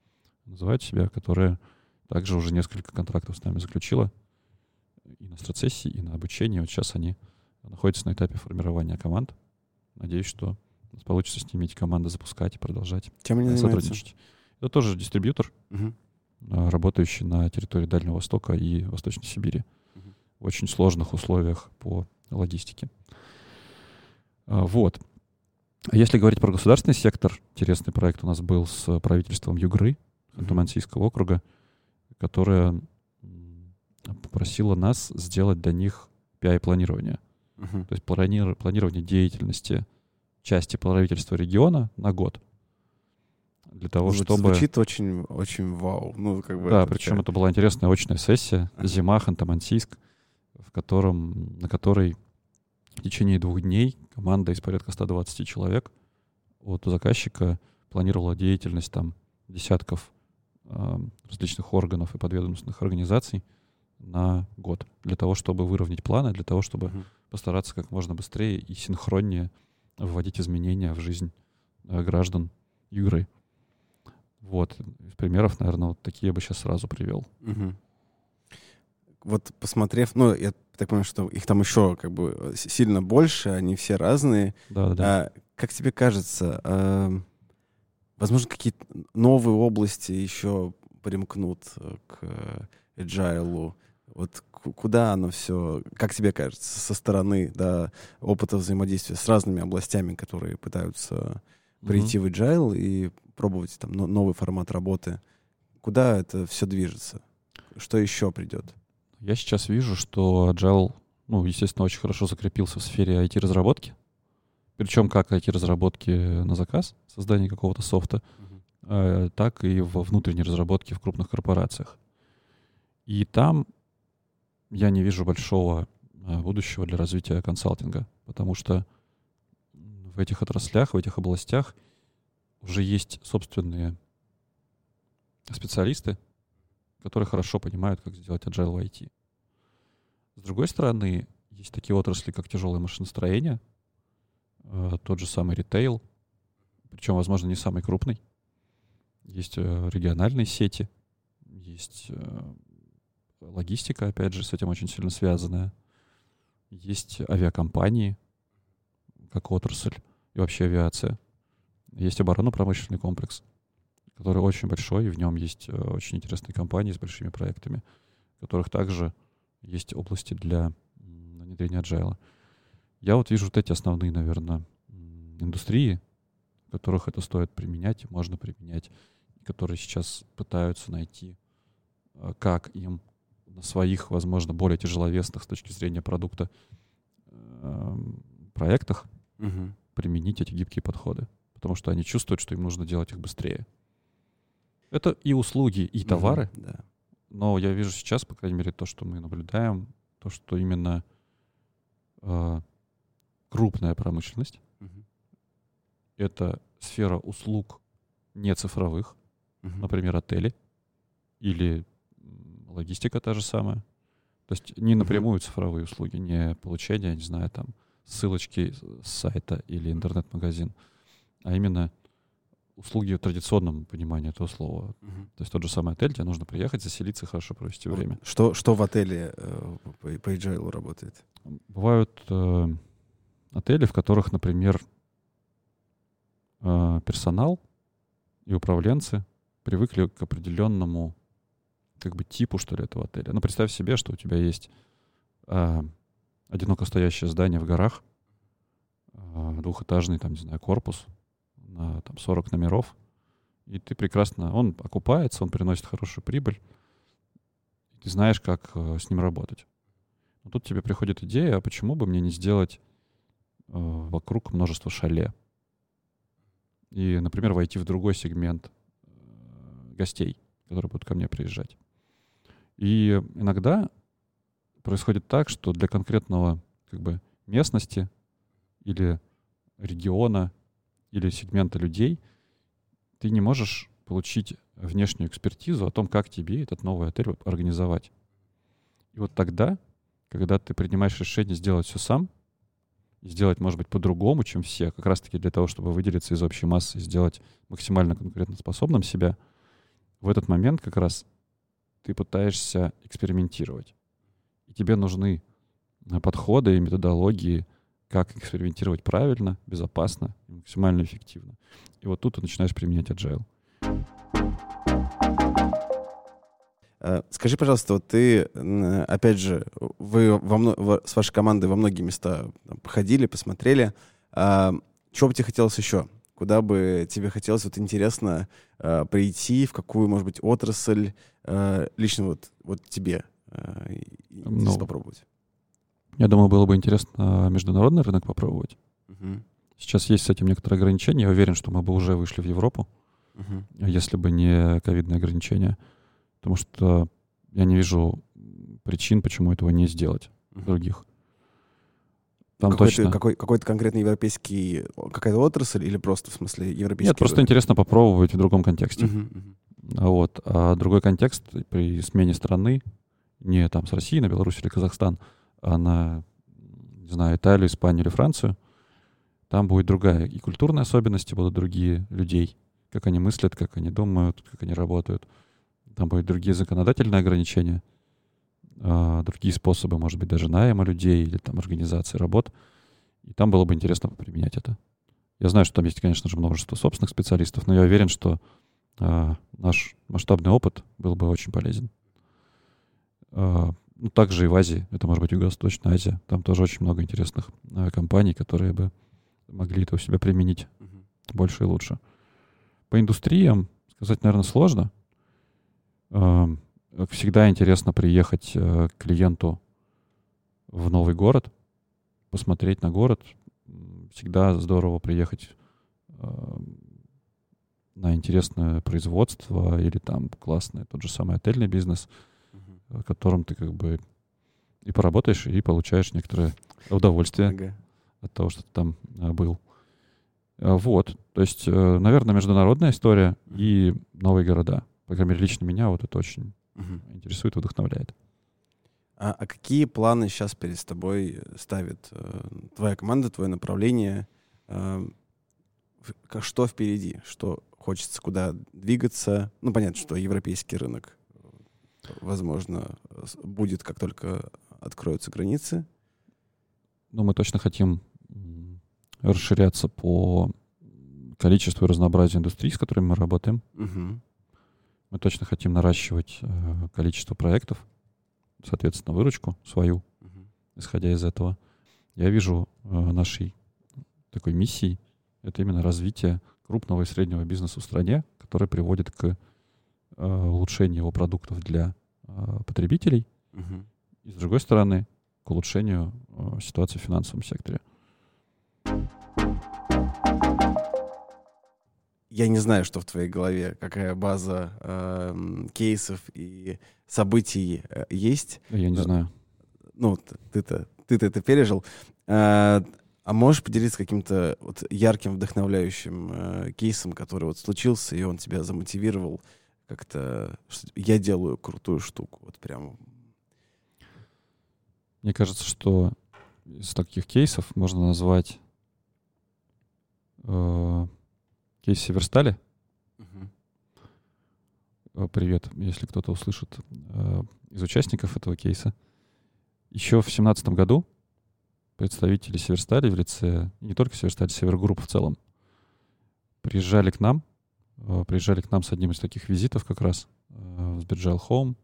называют себя, которая также уже несколько контрактов с нами заключила и на страцессии, и на обучении. Вот сейчас они находятся на этапе формирования команд. Надеюсь, что у нас получится с ними эти команды запускать и продолжать Чем они сотрудничать. Это тоже дистрибьютор, угу. работающий на территории Дальнего Востока и Восточной Сибири в очень сложных условиях по логистике. А, вот. Если говорить про государственный сектор, интересный проект у нас был с правительством Югры, Ханты-Мансийского округа, которая попросила нас сделать для них PI-планирование. Uh-huh. То есть плани- планирование деятельности части правительства региона на год. Для того, Звуч- чтобы... Звучит очень, очень вау. Ну, как бы Да, это причем такая- это была интересная очная сессия. Зима, Ханты-Мансийск, в котором, на которой в течение двух дней команда из порядка 120 человек от заказчика планировала деятельность там десятков различных органов и подведомственных организаций на год для того, чтобы выровнять планы, для того, чтобы Мгм. постараться как можно быстрее и синхроннее вводить изменения в жизнь э, граждан Югры. Вот. Из примеров, наверное, вот такие я бы сейчас сразу привел. Мгм. Вот посмотрев, ну, я так понимаю, что их там еще как бы с- сильно больше, они все разные. Да, да. А, как тебе кажется, эм, возможно, какие-то новые области еще примкнут э, к э, agile? Вот ку- куда оно все, как тебе кажется, со стороны да, опыта взаимодействия с разными областями, которые пытаются прийти в agile и пробовать там но- новый формат работы? Куда это все движется? Что еще придет? Я сейчас вижу, что Agile, ну, естественно, очень хорошо закрепился в сфере IT-разработки. Причем как IT-разработки на заказ, создание какого-то софта, э, так и во внутренней разработке в крупных корпорациях. И там я не вижу большого э, будущего для развития консалтинга, потому что в этих отраслях, в этих областях уже есть собственные специалисты, которые хорошо понимают, как сделать agile в IT. С другой стороны, есть такие отрасли, как тяжелое машиностроение, тот же самый ритейл, причем, возможно, не самый крупный. Есть э, региональные сети, есть э, логистика, опять же, с этим очень сильно связанная. Есть авиакомпании, как отрасль, и вообще авиация. Есть оборонно-промышленный комплекс, который очень большой, и в нем есть э, очень интересные компании с большими проектами, в которых также есть области для внедрения agile. Я вот вижу вот эти основные, наверное, индустрии, в которых это стоит применять и можно применять, которые сейчас пытаются найти, э, как им на своих, возможно, более тяжеловесных с точки зрения продукта эм, проектах Мгм. применить эти гибкие подходы, потому что они чувствуют, что им нужно делать их быстрее. Это и услуги, и товары, Да. но я вижу сейчас, по крайней мере, то, что мы наблюдаем, то, что именно э, крупная промышленность Мгм. — это сфера услуг не цифровых, Мгм. например, отели или логистика та же самая. То есть не напрямую цифровые услуги, не получение, не знаю, там, ссылочки с сайта или интернет-магазин, а именно услуги в традиционном понимании этого слова. Мгм. То есть тот же самый отель, тебе нужно приехать, заселиться хорошо провести время. Что, что в отеле э, по, по agile работает? Бывают э, отели, в которых, например, э, персонал и управленцы привыкли к определенному как бы типу, что ли, этого отеля. Ну, представь себе, что у тебя есть э, одиноко стоящее здание в горах, э, двухэтажный, там, не знаю, корпус на там, 40 номеров, и ты прекрасно, он окупается, он приносит хорошую прибыль, ты знаешь, как э, с ним работать. Но тут тебе приходит идея, а почему бы мне не сделать вокруг множество шале? И, например, войти в другой сегмент э, гостей, которые будут ко мне приезжать. И иногда происходит так, что для конкретного как бы, местности или региона или сегмента людей ты не можешь получить внешнюю экспертизу о том, как тебе этот новый отель организовать. И вот тогда, когда ты принимаешь решение сделать все сам, сделать, может быть, по-другому, чем все, как раз-таки для того, чтобы выделиться из общей массы и сделать максимально конкурентоспособным себя, в этот момент как раз ты пытаешься экспериментировать. И тебе нужны э, подходы и методологии, как экспериментировать правильно, безопасно максимально эффективно. И вот тут ты начинаешь применять agile. Э, скажи, пожалуйста, вот ты, опять же, вы во, с вашей командой во многие места походили, посмотрели. А, чего бы тебе хотелось еще? Куда бы тебе хотелось, вот интересно, э, прийти, в какую, может быть, отрасль, э, лично вот, вот тебе э, ну, попробовать? Я думаю, было бы интересно международный рынок попробовать. Угу. Сейчас есть с этим некоторые ограничения. Я уверен, что мы бы уже вышли в Европу, угу. если бы не ковидные ограничения. Потому что я не вижу причин, почему этого не сделать других. Там какой-то, точно... какой, какой-то конкретный европейский, какая-то отрасль или просто в смысле европейский? Нет, просто интересно попробовать в другом контексте. Uh-huh, uh-huh. Вот. А другой контекст при смене страны, не там с России на Беларусь или Казахстан, а на, не знаю, Италию, Испанию или Францию, там будет другая. И культурные особенности будут другие людей. Как они мыслят, как они думают, как они работают. Там будут другие законодательные ограничения — а, другие способы, может быть, даже найма людей или там организации работ. И там было бы интересно применять это. Я знаю, что там есть, конечно же, множество собственных специалистов, но я уверен, что э, наш масштабный опыт был бы очень полезен. Э, ну, также и в Азии, это может быть Юго-Восточная Азия, там тоже очень много интересных э, компаний, которые бы могли это у себя применить uh-huh. больше и лучше. По индустриям сказать, наверное, сложно. Э, всегда интересно приехать э, клиенту в новый город, посмотреть на город. Всегда здорово приехать э, на интересное производство или там классный тот же самый отельный бизнес, uh-huh. в котором ты как бы и поработаешь, и получаешь некоторое удовольствие ага. от того, что ты там э, был. Вот, то есть, наверное, международная история и новые города. По крайней мере, лично меня вот это очень угу. интересует, вдохновляет. А, а какие планы сейчас перед тобой ставит э, твоя команда, твое направление? Э, что впереди? Что хочется куда двигаться? Ну, понятно, что европейский рынок, возможно, будет, как только откроются границы. Ну, мы точно хотим расширяться по количеству и разнообразию индустрий, с которыми мы работаем. Угу. Мы точно хотим наращивать э, количество проектов, соответственно, выручку свою, исходя из этого. Я вижу э, нашей такой миссией это именно развитие крупного и среднего бизнеса в стране, который приводит к э, улучшению его продуктов для э, потребителей, uh-huh. и с другой стороны, к улучшению э, ситуации в финансовом секторе. Я не знаю, что в твоей голове, какая база э, кейсов и событий э, есть. Я не знаю. Ну, ты-то ты-то это пережил. Э, а можешь поделиться каким-то вот ярким, вдохновляющим э, кейсом, который вот случился, и он тебя замотивировал как-то, я делаю крутую штуку, вот прям. Мне кажется, что из таких кейсов можно назвать э, Кейс Северстали. Угу. Привет, если кто-то услышит э, из участников этого кейса. Еще в 2017 году представители Северстали в лице, не только Северстали, Севергрупп в целом, приезжали к нам, э, приезжали к нам с одним из таких визитов как раз э, в Сберджайл Home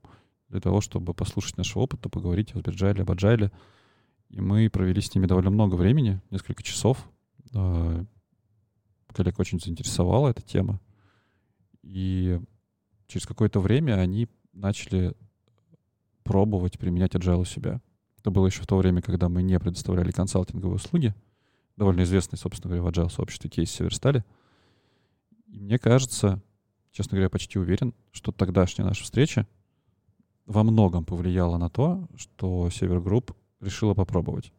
для того, чтобы послушать наш опыт, поговорить о Сберджайле, об Agile. И мы провели с ними довольно много времени, несколько часов. Э, коллег очень заинтересовала эта тема. И через какое-то время они начали пробовать применять agile у себя. Это было еще в то время, когда мы не предоставляли консалтинговые услуги. Довольно известный, собственно говоря, в agile сообществе кейс Северстали. И мне кажется, честно говоря, почти уверен, что тогдашняя наша встреча во многом повлияла на то, что Север Групп решила попробовать.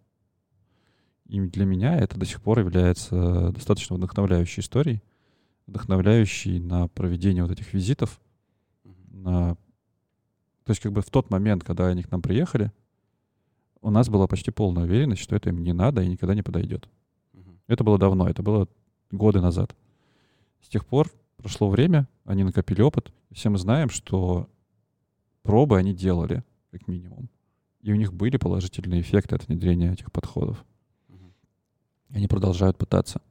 И для меня это до сих пор является достаточно вдохновляющей историей, вдохновляющей на проведение вот этих визитов, на... То есть как бы в тот момент, когда они к нам приехали, у нас была почти полная уверенность, что это им не надо и никогда не подойдет. Это было давно, это было годы назад. С тех пор прошло время, они накопили опыт. Все мы знаем, что пробы они делали, как минимум. И у них были положительные эффекты от внедрения этих подходов. Они продолжают пытаться.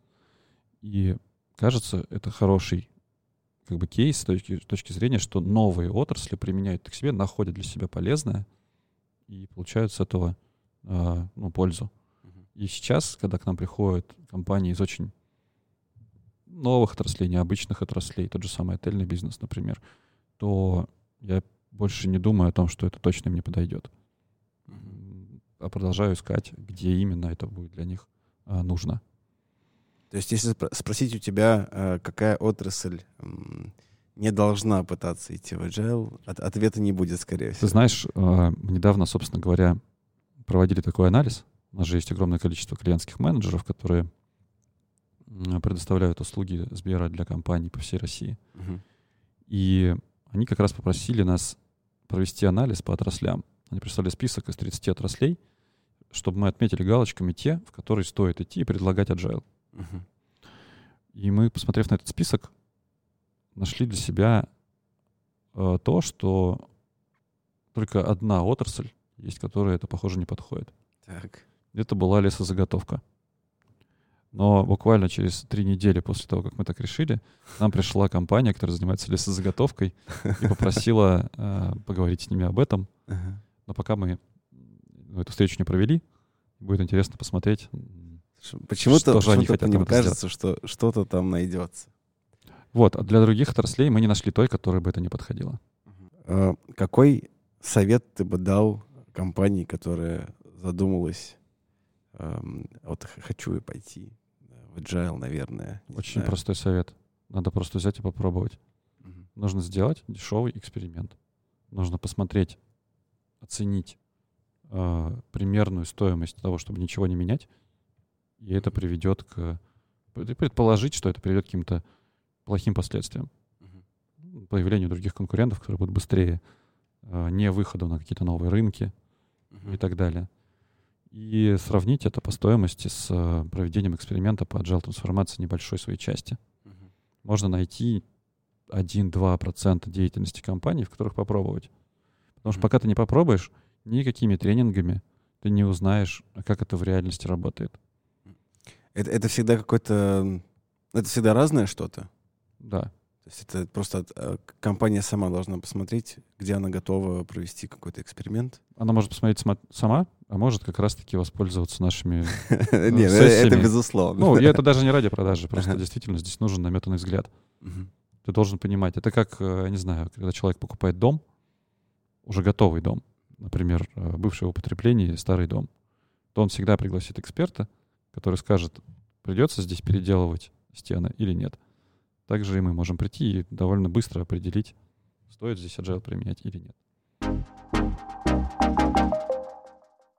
И кажется, это хороший как бы кейс с точки, с точки зрения, что новые отрасли применяют к себе, находят для себя полезное и получают с этого э, ну, пользу. И сейчас, когда к нам приходят компании из очень новых отраслей, необычных отраслей, тот же самый отельный бизнес, например, то я больше не думаю о том, что это точно мне подойдет. А продолжаю искать, где именно это будет для них нужно. То есть, если спросить у тебя, э, какая отрасль не должна пытаться идти в agile, ответа не будет, скорее всего. Ты знаешь, э, недавно, собственно говоря, проводили такой анализ. У нас же есть огромное количество клиентских менеджеров, которые предоставляют услуги Сбера для компаний по всей России. Угу. И они как раз попросили нас провести анализ по отраслям. Они прислали список из 30 отраслей, чтобы мы отметили галочками те, в которые стоит идти и предлагать agile. Угу. И мы, посмотрев на этот список, нашли для себя э, то, что только одна отрасль есть, которая это, похоже, не подходит. Так. Это была лесозаготовка. Но буквально через три недели после того, как мы так решили, нам пришла компания, которая занимается лесозаготовкой, и попросила э, поговорить с ними об этом. Но пока мы эту встречу не провели, будет интересно посмотреть, Почему-то, почему-то мне кажется, что что-то там найдется. Вот, а для других отраслей мы не нашли той, которая бы это не подходила. А, какой совет ты бы дал компании, которая задумалась, вот хочу и пойти в agile, наверное? Очень знаю. простой совет. Надо просто взять и попробовать. Угу. Нужно сделать дешевый эксперимент. Нужно посмотреть, оценить э, примерную стоимость того, чтобы ничего не менять, и это приведет к... Предположить, что это приведет к каким-то плохим последствиям. Uh-huh. Появлению других конкурентов, которые будут быстрее, а, не выходу на какие-то новые рынки uh-huh. и так далее. И сравнить это по стоимости с а, проведением эксперимента по agile трансформации небольшой своей части. Uh-huh. Можно найти 1-2% деятельности компании, в которых попробовать. Потому что пока ты не попробуешь, никакими тренингами ты не узнаешь, как это в реальности работает. Это, это всегда какой-то... Это всегда разное что-то? Да. То есть это просто э, компания сама должна посмотреть, где она готова провести какой-то эксперимент? Она может посмотреть сама, а может как раз-таки воспользоваться нашими [laughs] э, Нет, ну, это безусловно. Ну, и это даже не ради продажи, [laughs] просто действительно здесь нужен наметанный взгляд. Ты должен понимать, это как, э, не знаю, когда человек покупает дом, уже готовый дом, например, бывшее употребление, старый дом, то он всегда пригласит эксперта, который скажет, придется здесь переделывать стены или нет. Также и мы можем прийти и довольно быстро определить, стоит здесь agile применять или нет.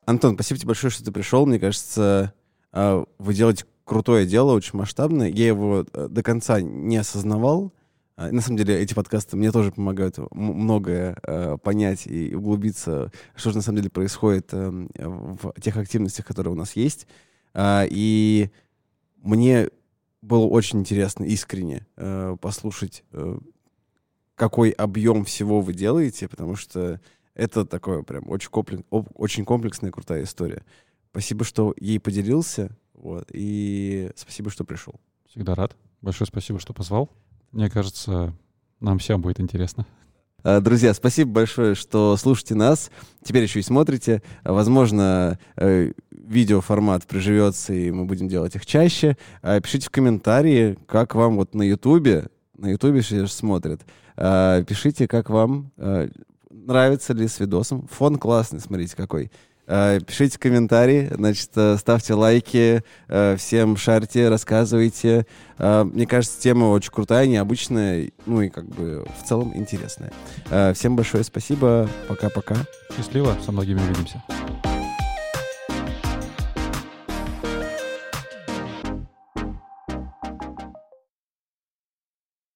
Антон, спасибо тебе большое, что ты пришел. Мне кажется, а, вы делаете крутое дело, очень масштабное. Я его э, до конца не осознавал. А, на самом деле эти подкасты мне тоже помогают многое э, понять и углубиться, что же на самом деле происходит эм, в тех активностях, которые у нас есть. А, и мне было очень интересно, искренне э, послушать, э, какой объем всего вы делаете, потому что это такое прям очень, комплекс, очень комплексная, крутая история. Спасибо, что ей поделился, вот, и спасибо, что пришел. Всегда рад. Большое спасибо, что позвал. Мне кажется, нам всем будет интересно. А, друзья, спасибо большое, что слушаете нас. Теперь еще и смотрите. Возможно, э, видеоформат приживется, и мы будем делать их чаще. А, пишите в комментарии, как вам вот на Ютубе, на Ютубе все смотрят. Пишите, как вам, нравится ли с видосом. Фон классный, смотрите какой. Э, пишите комментарии, значит, э, ставьте лайки, э, всем шарьте, рассказывайте. Мне кажется, тема очень крутая, необычная, ну и как бы в целом интересная. Всем большое спасибо. Пока-пока. Счастливо, со многими увидимся.